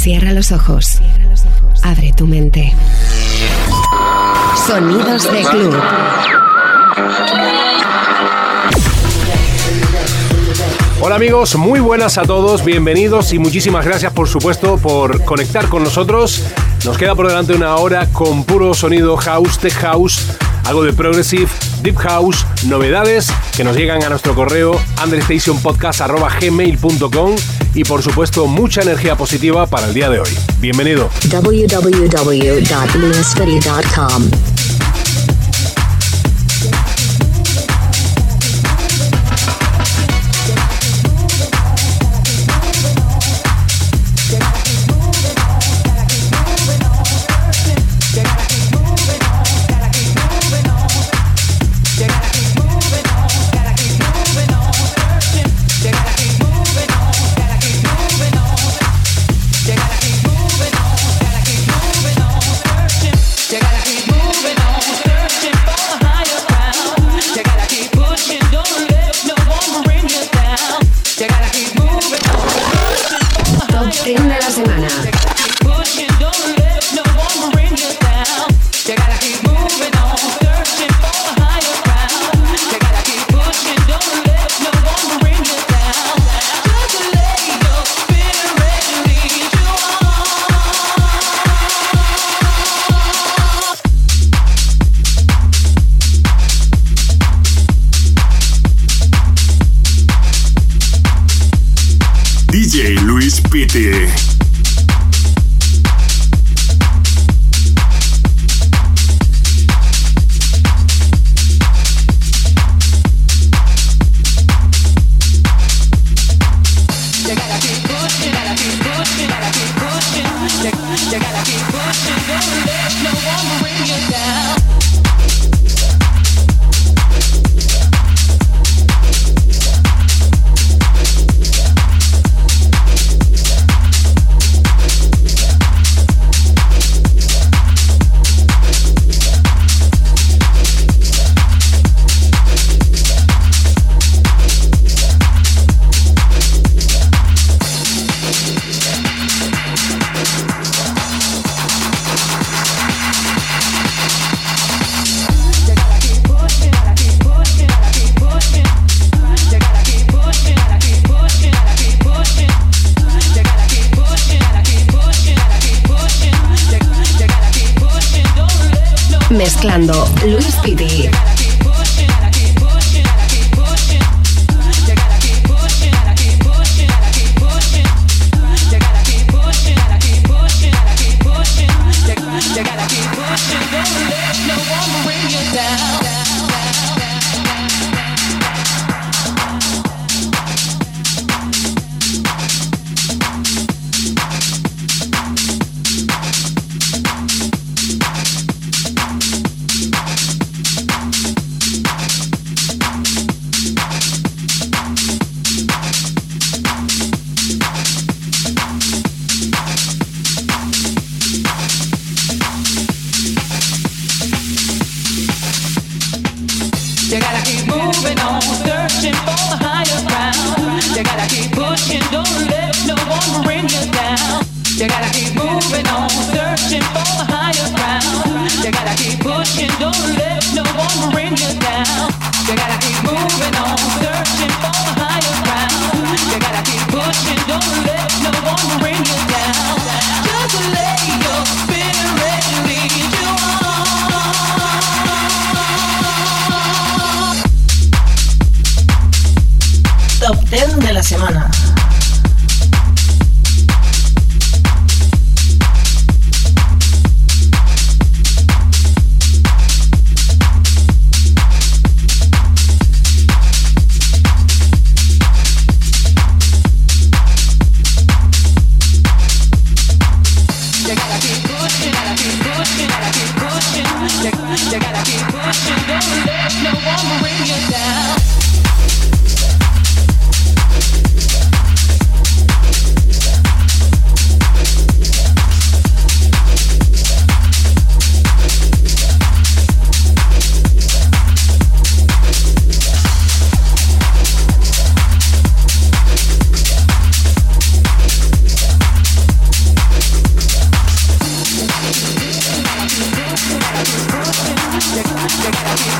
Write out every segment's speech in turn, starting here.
Cierra los ojos. Abre tu mente. Sonidos de club. Hola amigos, muy buenas a todos, bienvenidos y muchísimas gracias por supuesto por conectar con nosotros. Nos queda por delante una hora con puro sonido house, tech house, algo de progressive, deep house, novedades que nos llegan a nuestro correo understationpodcast.gmail.com y por supuesto mucha energía positiva para el día de hoy. Bienvenido.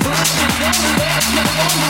Let's go.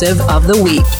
Progressive of the Week.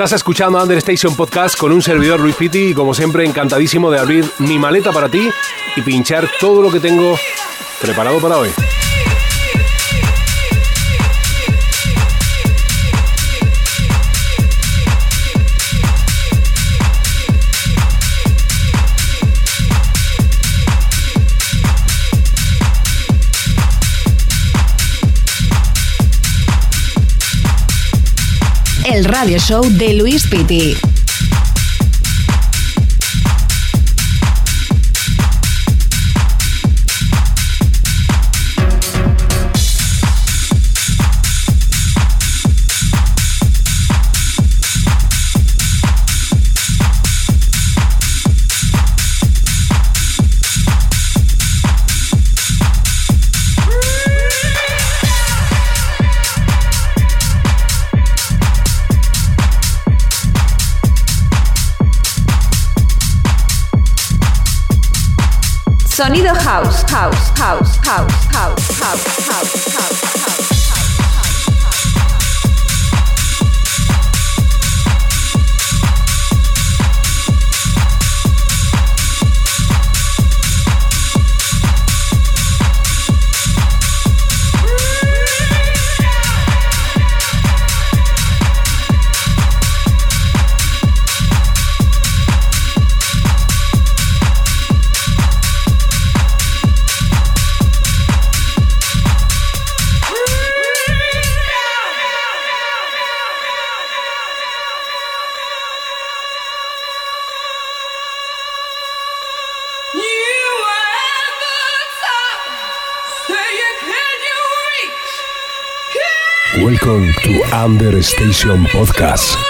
Estás escuchando Understation Podcast con un servidor Luis Pitti y como siempre encantadísimo de abrir mi maleta para ti y pinchar todo lo que tengo preparado para hoy. El radio show de Luis Pitti. Sonido house, house, house, house, house, house, house, house. Welcome to Under Station Podcast.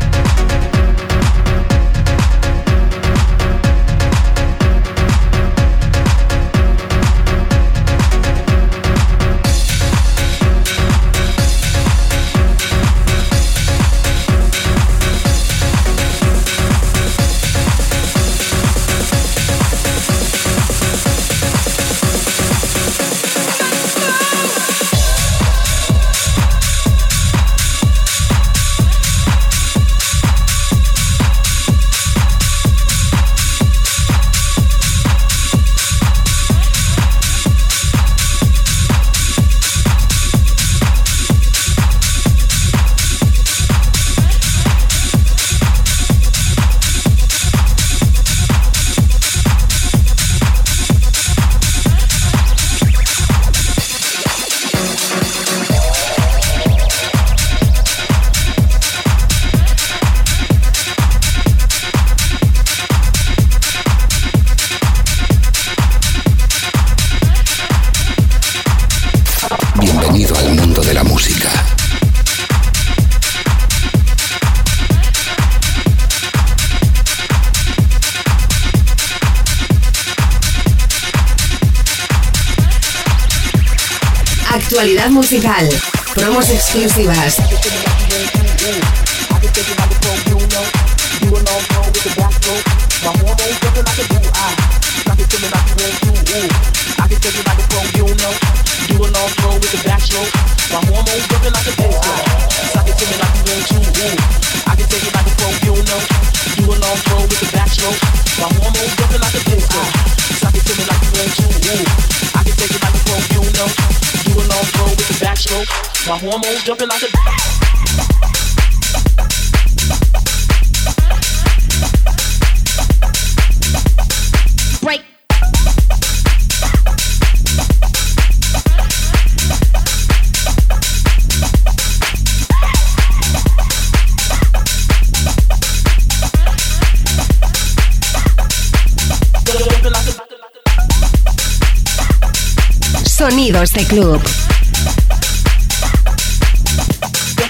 Musical. Promos exclusivas. hormones jumping like a. Sonidos de Club.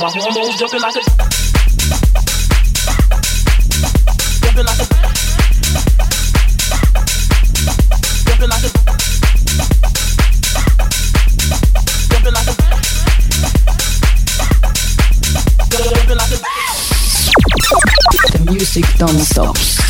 My jumping like a music don't stop.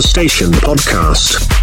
Station Podcast.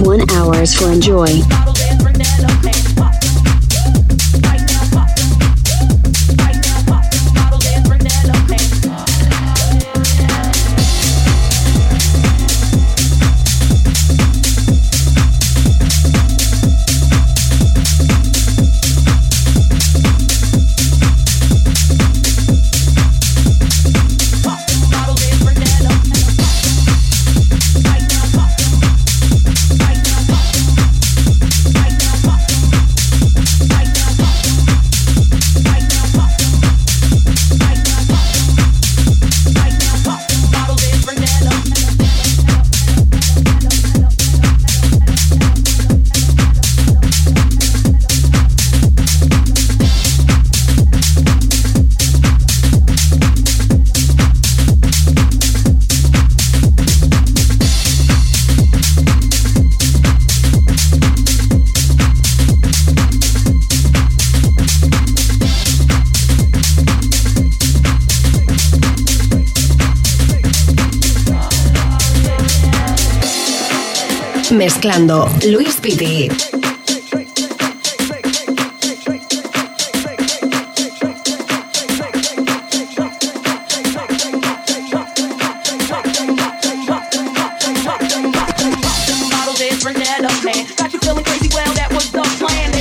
One hours for enjoy. Mezclando Luis Piti. Got you feeling crazy, well, that was the plan.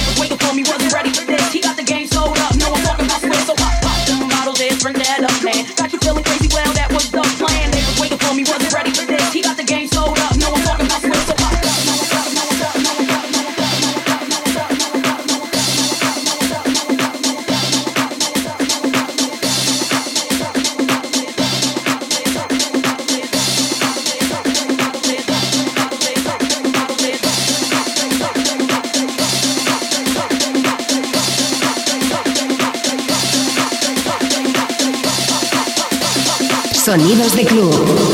Sonidos de club.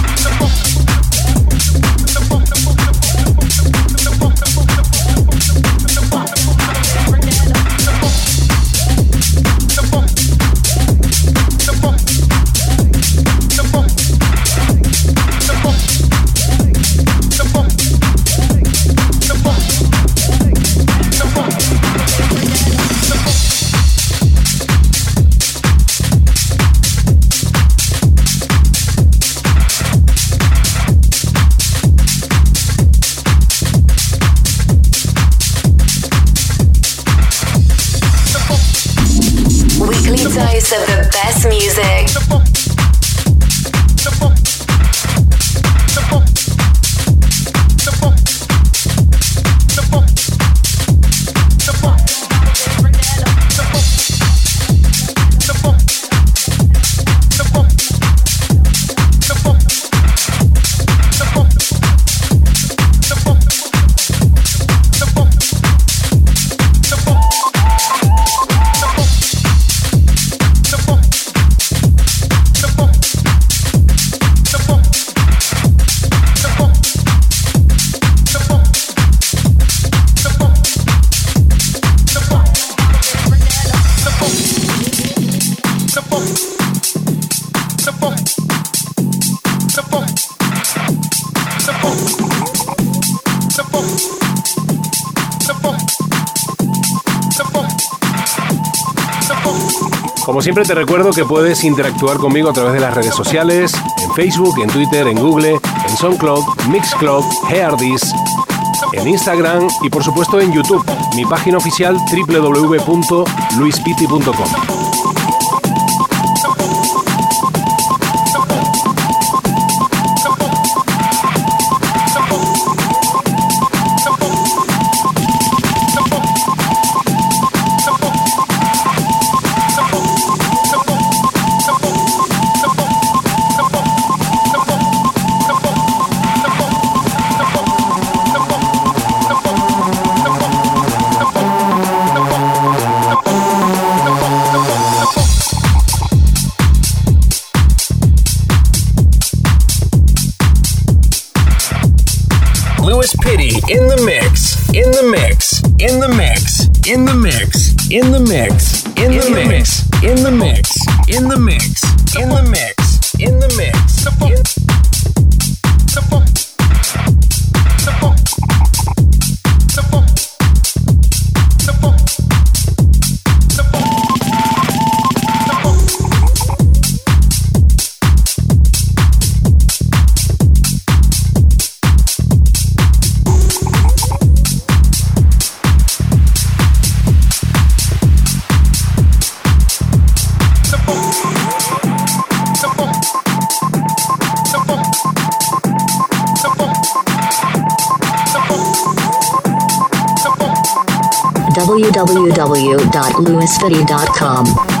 Siempre te recuerdo que puedes interactuar conmigo a través de las redes sociales, en Facebook, en Twitter, en Google, en SoundCloud, Mixcloud, Heardis, en Instagram y por supuesto en YouTube, mi página oficial www.luispiti.com. LouisVitti.com.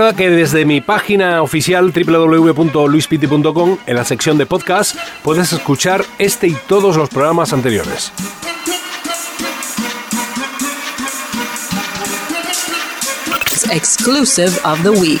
Que desde mi página oficial www.luispiti.com, en la sección de podcast, puedes escuchar este y todos los programas anteriores. Exclusive of the week.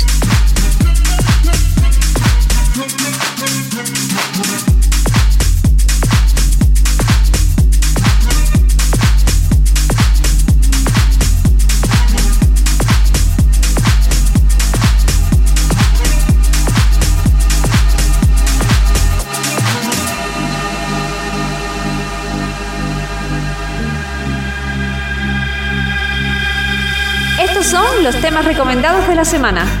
Recomendados de la semana.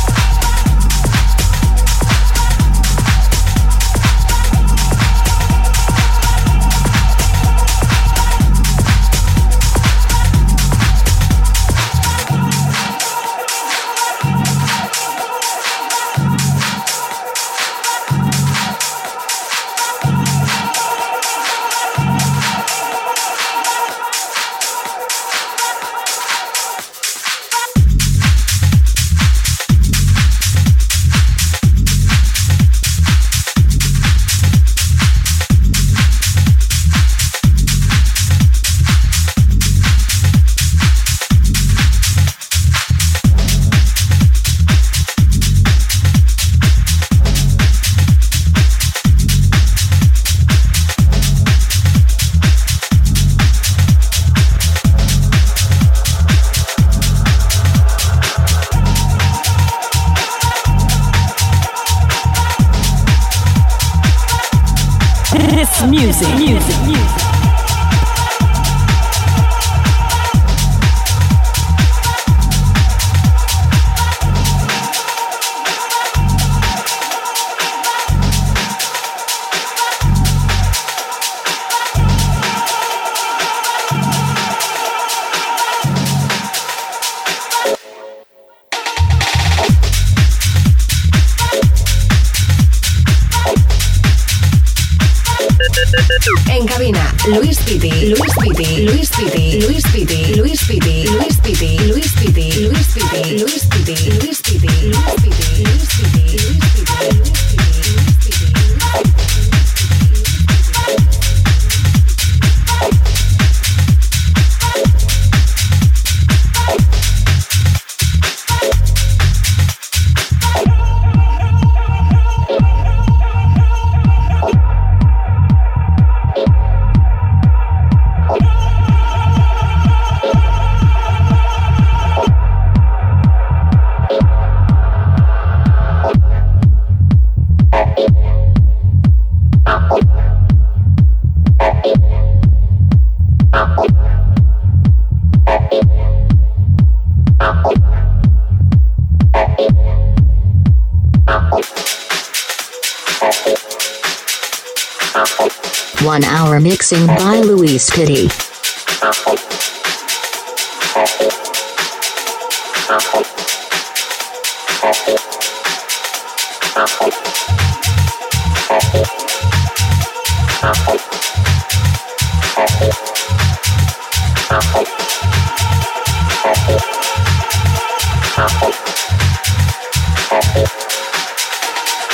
One hour mixing by Luis Pitti.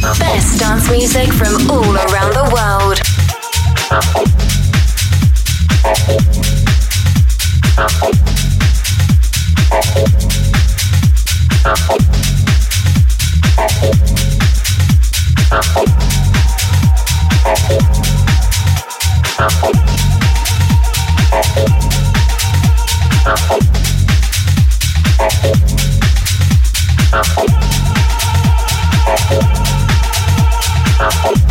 Best dance music from all around the world. Apple.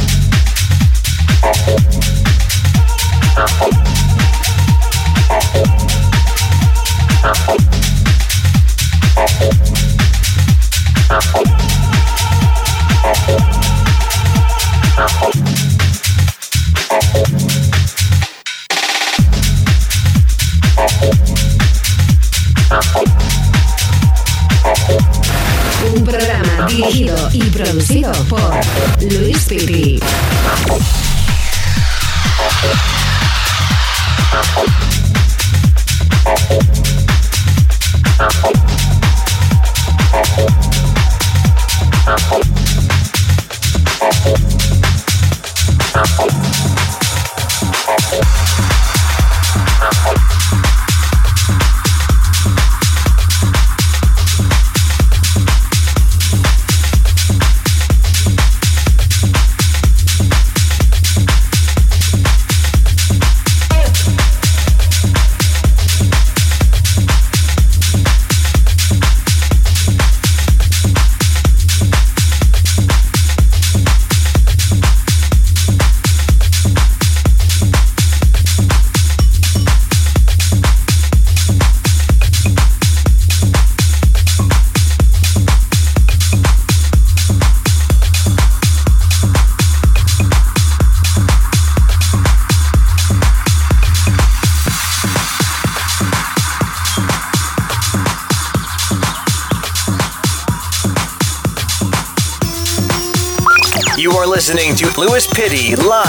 Producido por Luis Piti. To Lewis Pitty live.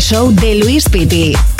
Show de Luis Pitti.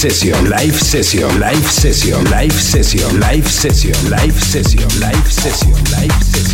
Session, live session, live session, live session, live session, live session, live session, live session,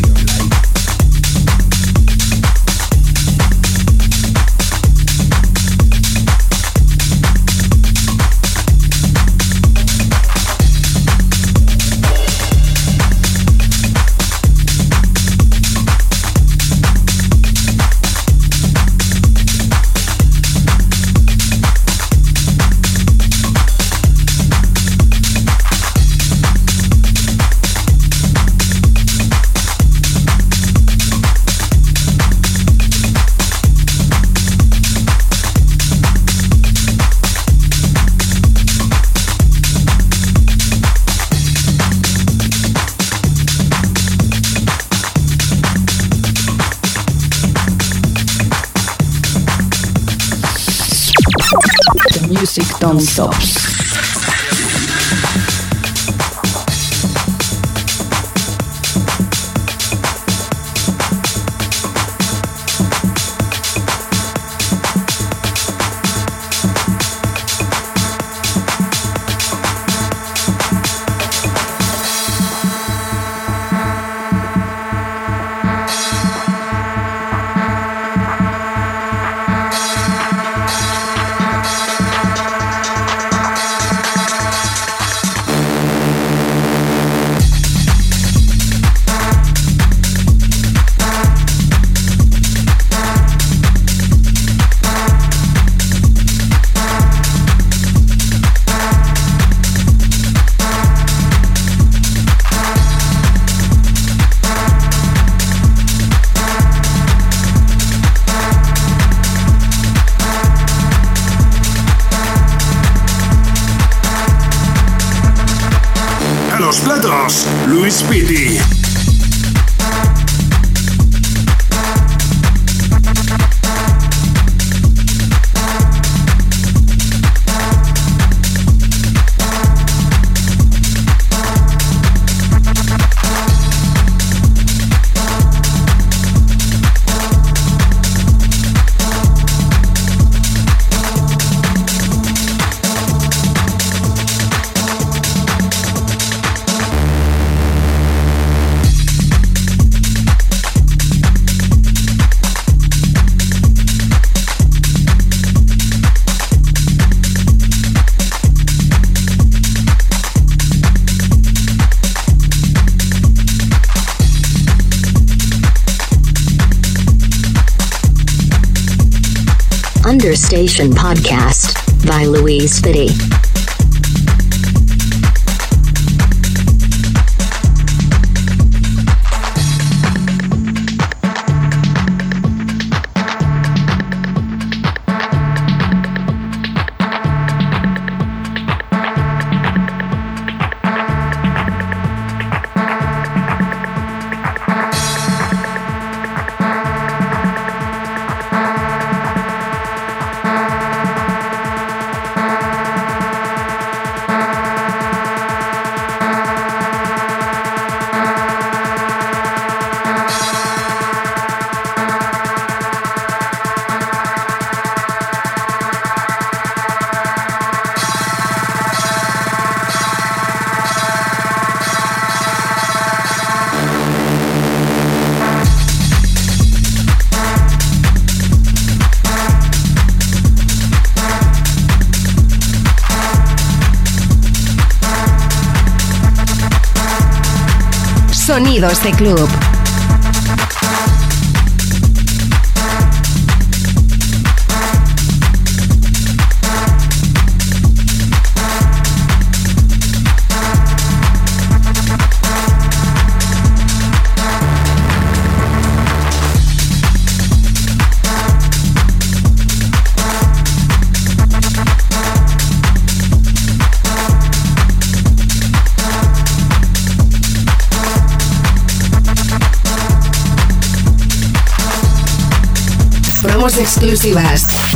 Understation Podcast by Louise Fitty. Sonidos de club. Exclusivas.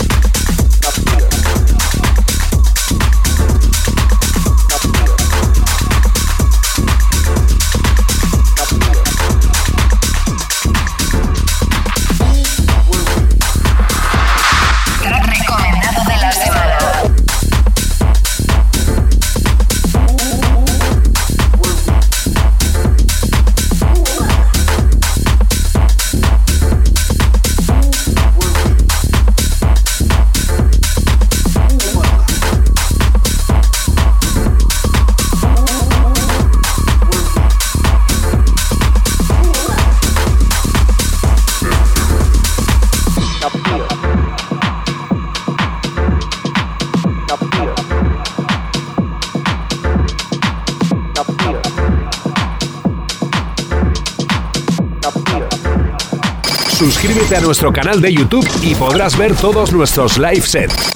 A nuestro canal de YouTube y podrás ver todos nuestros live sets.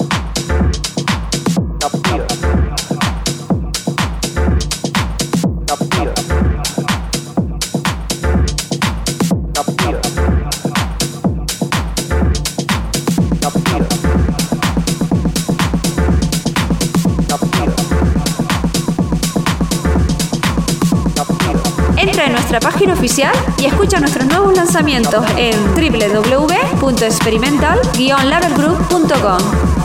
Entra en nuestra página oficial escucha nuestros nuevos lanzamientos en www.experimental-labergroup.com.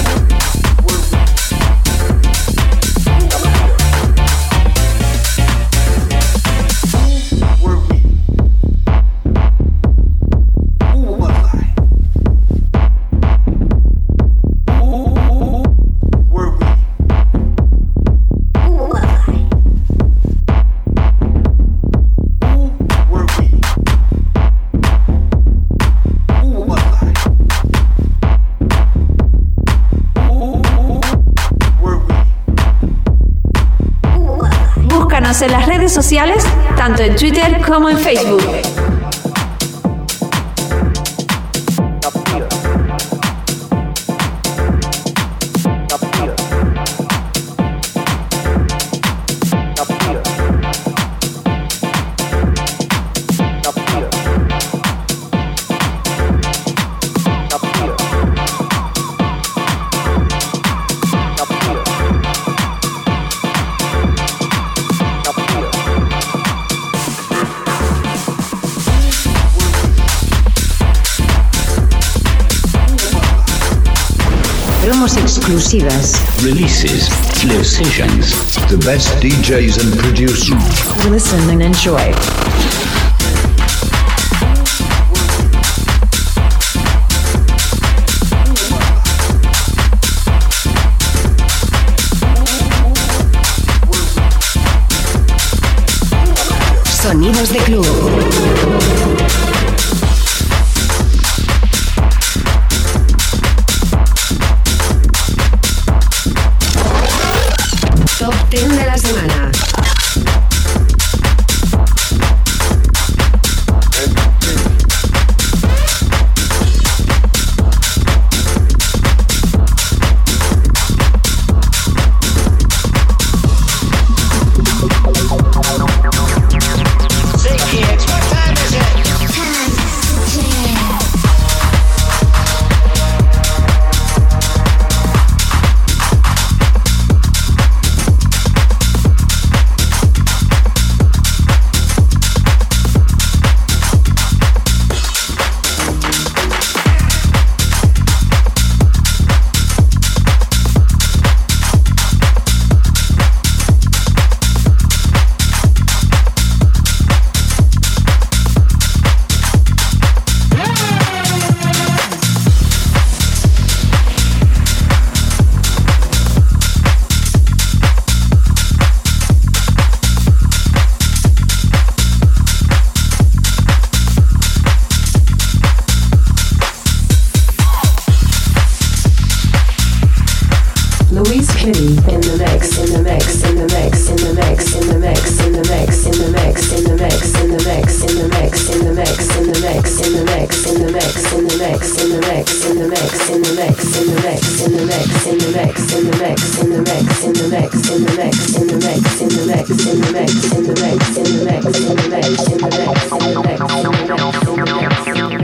sociales, tanto en Twitter como en Facebook. exclusivas. Releases, live sessions, the best DJs and producers. Listen and enjoy.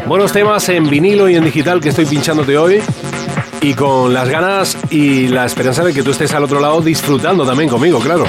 Buenos temas en vinilo y en digital que estoy pinchándote hoy. Y con las ganas y la esperanza de que tú estés al otro lado disfrutando también conmigo, claro.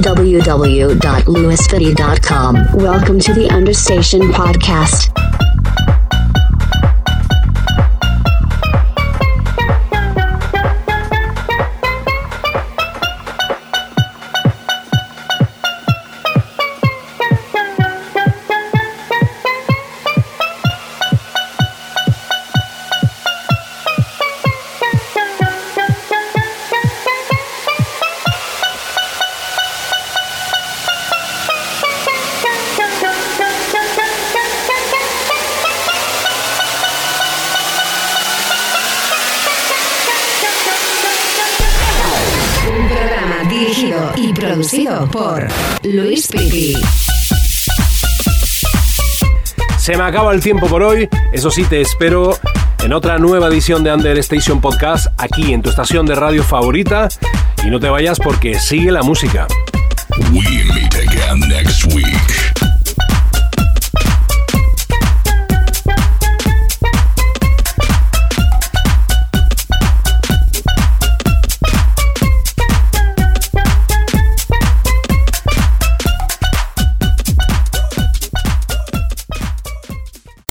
www.lewisfitty.com. Welcome to the Understation Podcast. Se me acaba el tiempo por hoy. Eso sí, te espero en otra nueva edición de Under Station Podcast aquí en tu estación de radio favorita. Y no te vayas porque sigue la música.